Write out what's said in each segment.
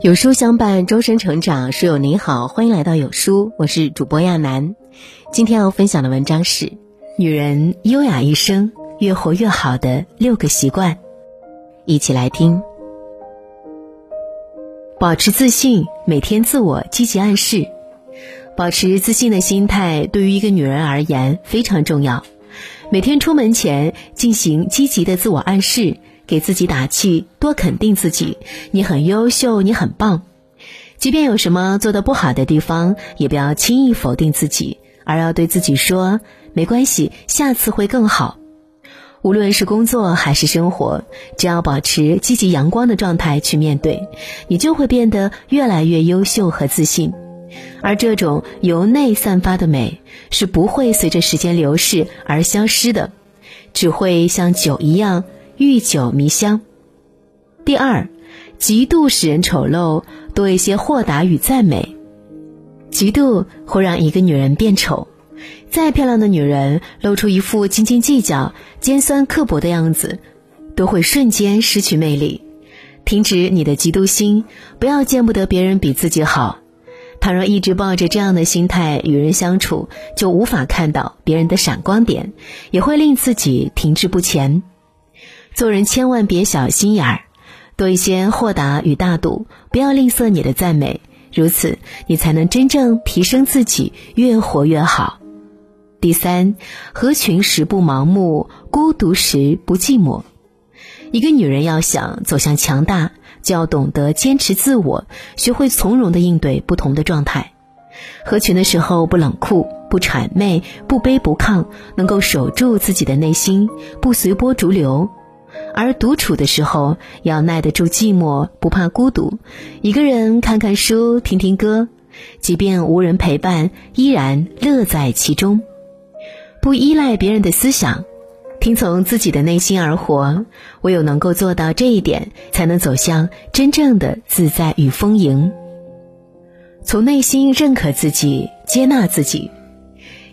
有书相伴，终身成长。书友您好，欢迎来到有书，我是主播亚楠。今天要分享的文章是《女人优雅一生，越活越好的六个习惯》，一起来听。保持自信，每天自我积极暗示。保持自信的心态，对于一个女人而言非常重要。每天出门前进行积极的自我暗示。给自己打气，多肯定自己。你很优秀，你很棒。即便有什么做的不好的地方，也不要轻易否定自己，而要对自己说：“没关系，下次会更好。”无论是工作还是生活，只要保持积极阳光的状态去面对，你就会变得越来越优秀和自信。而这种由内散发的美，是不会随着时间流逝而消失的，只会像酒一样。欲酒迷香。第二，嫉妒使人丑陋，多一些豁达与赞美。嫉妒会让一个女人变丑，再漂亮的女人露出一副斤斤计较、尖酸刻薄的样子，都会瞬间失去魅力。停止你的嫉妒心，不要见不得别人比自己好。倘若一直抱着这样的心态与人相处，就无法看到别人的闪光点，也会令自己停滞不前。做人千万别小心眼儿，多一些豁达与大度，不要吝啬你的赞美，如此你才能真正提升自己，越活越好。第三，合群时不盲目，孤独时不寂寞。一个女人要想走向强大，就要懂得坚持自我，学会从容的应对不同的状态。合群的时候不冷酷，不谄媚，不卑不亢，能够守住自己的内心，不随波逐流。而独处的时候，要耐得住寂寞，不怕孤独。一个人看看书，听听歌，即便无人陪伴，依然乐在其中。不依赖别人的思想，听从自己的内心而活。唯有能够做到这一点，才能走向真正的自在与丰盈。从内心认可自己，接纳自己。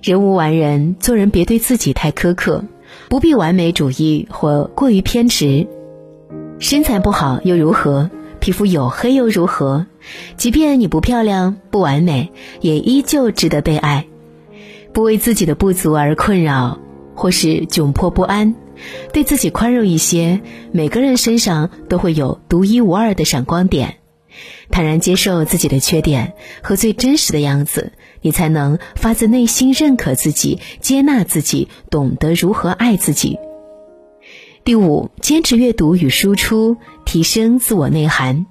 人无完人，做人别对自己太苛刻。不必完美主义或过于偏执，身材不好又如何？皮肤黝黑又如何？即便你不漂亮、不完美，也依旧值得被爱。不为自己的不足而困扰，或是窘迫不安，对自己宽容一些。每个人身上都会有独一无二的闪光点。坦然接受自己的缺点和最真实的样子，你才能发自内心认可自己、接纳自己，懂得如何爱自己。第五，坚持阅读与输出，提升自我内涵。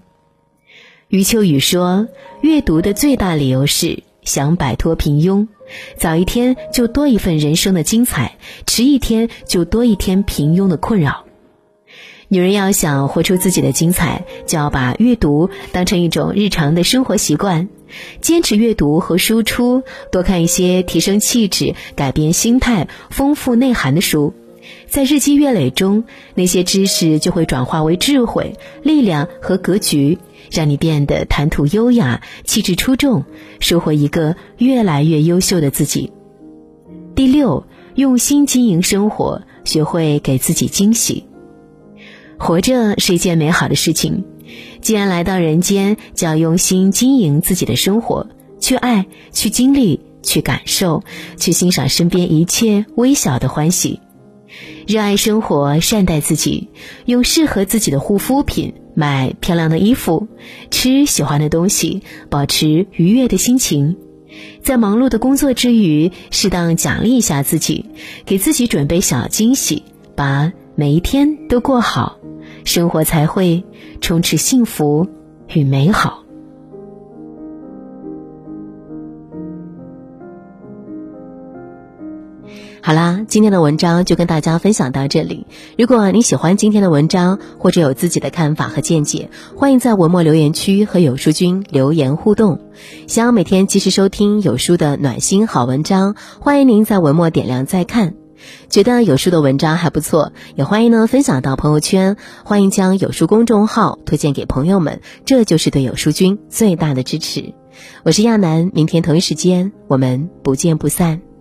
余秋雨说：“阅读的最大理由是想摆脱平庸，早一天就多一份人生的精彩，迟一天就多一天平庸的困扰。”女人要想活出自己的精彩，就要把阅读当成一种日常的生活习惯，坚持阅读和输出，多看一些提升气质、改变心态、丰富内涵的书，在日积月累中，那些知识就会转化为智慧、力量和格局，让你变得谈吐优雅、气质出众，收获一个越来越优秀的自己。第六，用心经营生活，学会给自己惊喜。活着是一件美好的事情，既然来到人间，就要用心经营自己的生活，去爱，去经历，去感受，去欣赏身边一切微小的欢喜。热爱生活，善待自己，用适合自己的护肤品，买漂亮的衣服，吃喜欢的东西，保持愉悦的心情。在忙碌的工作之余，适当奖励一下自己，给自己准备小惊喜，把每一天都过好。生活才会充斥幸福与美好。好啦，今天的文章就跟大家分享到这里。如果你喜欢今天的文章，或者有自己的看法和见解，欢迎在文末留言区和有书君留言互动。想要每天及时收听有书的暖心好文章，欢迎您在文末点亮再看。觉得有书的文章还不错，也欢迎呢分享到朋友圈，欢迎将有书公众号推荐给朋友们，这就是对有书君最大的支持。我是亚楠，明天同一时间我们不见不散。